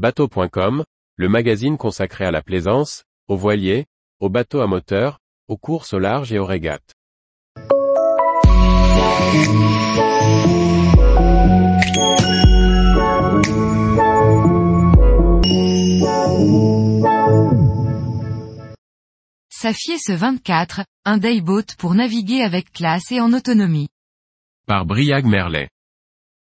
Bateau.com, le magazine consacré à la plaisance, aux voiliers, aux bateaux à moteur, aux courses au large et aux régates. Safies 24, un dayboat pour naviguer avec classe et en autonomie. Par Briag Merlet.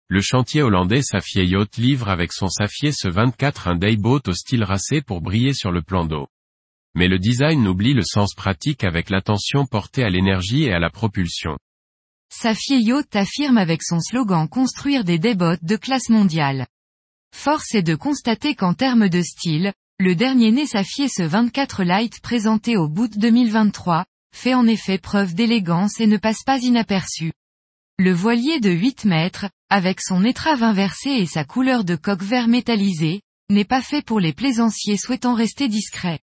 Le chantier hollandais Safié Yacht livre avec son Safié ce 24 un dayboat au style racé pour briller sur le plan d'eau. Mais le design n'oublie le sens pratique avec l'attention portée à l'énergie et à la propulsion. Safié Yacht affirme avec son slogan construire des dayboats de classe mondiale. Force est de constater qu'en termes de style, le dernier né Safié ce 24 Light présenté au bout 2023, fait en effet preuve d'élégance et ne passe pas inaperçu. Le voilier de 8 mètres, avec son étrave inversée et sa couleur de coque vert métallisé, n'est pas fait pour les plaisanciers souhaitant rester discrets.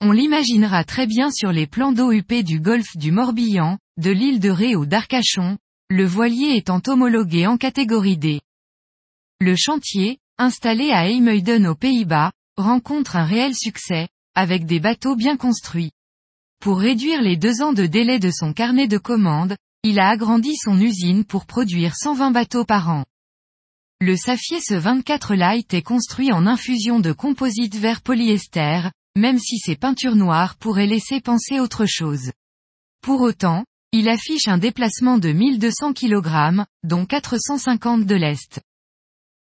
On l'imaginera très bien sur les plans d'eau huppés du golfe du Morbihan, de l'île de Ré ou d'Arcachon, le voilier étant homologué en catégorie D. Le chantier, installé à Eemuyden aux Pays-Bas, rencontre un réel succès, avec des bateaux bien construits. Pour réduire les deux ans de délai de son carnet de commandes, il a agrandi son usine pour produire 120 bateaux par an. Le Safié ce 24 Light est construit en infusion de composite vert polyester, même si ses peintures noires pourraient laisser penser autre chose. Pour autant, il affiche un déplacement de 1200 kg, dont 450 de l'Est.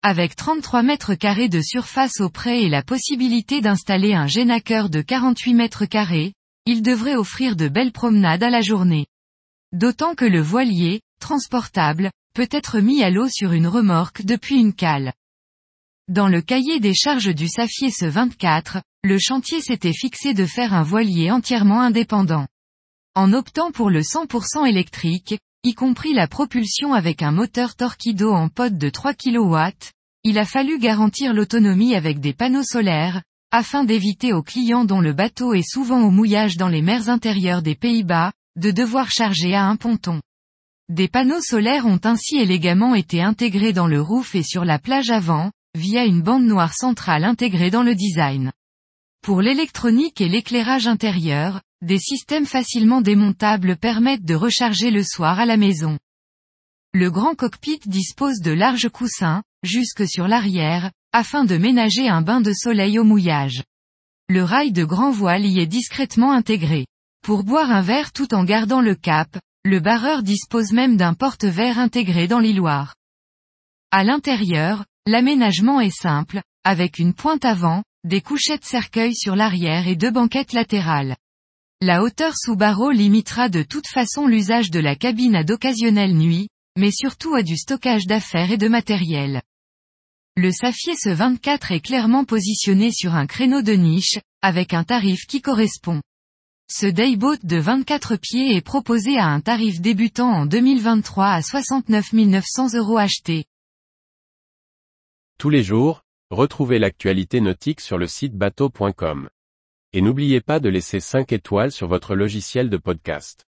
Avec 33 mètres carrés de surface au près et la possibilité d'installer un génaqueur de 48 mètres carrés, il devrait offrir de belles promenades à la journée. D'autant que le voilier, transportable, peut être mis à l'eau sur une remorque depuis une cale. Dans le cahier des charges du Safié ce 24, le chantier s'était fixé de faire un voilier entièrement indépendant. En optant pour le 100% électrique, y compris la propulsion avec un moteur Torquido en pod de 3 kW, il a fallu garantir l'autonomie avec des panneaux solaires, afin d'éviter aux clients dont le bateau est souvent au mouillage dans les mers intérieures des Pays-Bas, de devoir charger à un ponton. Des panneaux solaires ont ainsi élégamment été intégrés dans le roof et sur la plage avant, via une bande noire centrale intégrée dans le design. Pour l'électronique et l'éclairage intérieur, des systèmes facilement démontables permettent de recharger le soir à la maison. Le grand cockpit dispose de larges coussins, jusque sur l'arrière, afin de ménager un bain de soleil au mouillage. Le rail de grand voile y est discrètement intégré. Pour boire un verre tout en gardant le cap, le barreur dispose même d'un porte-verre intégré dans l'îloir. À l'intérieur, l'aménagement est simple, avec une pointe avant, des couchettes cercueil sur l'arrière et deux banquettes latérales. La hauteur sous barreau limitera de toute façon l'usage de la cabine à d'occasionnelles nuits, mais surtout à du stockage d'affaires et de matériel. Le Safié ce 24 est clairement positionné sur un créneau de niche, avec un tarif qui correspond. Ce dayboat de 24 pieds est proposé à un tarif débutant en 2023 à 69 900 euros achetés. Tous les jours, retrouvez l'actualité nautique sur le site bateau.com. Et n'oubliez pas de laisser 5 étoiles sur votre logiciel de podcast.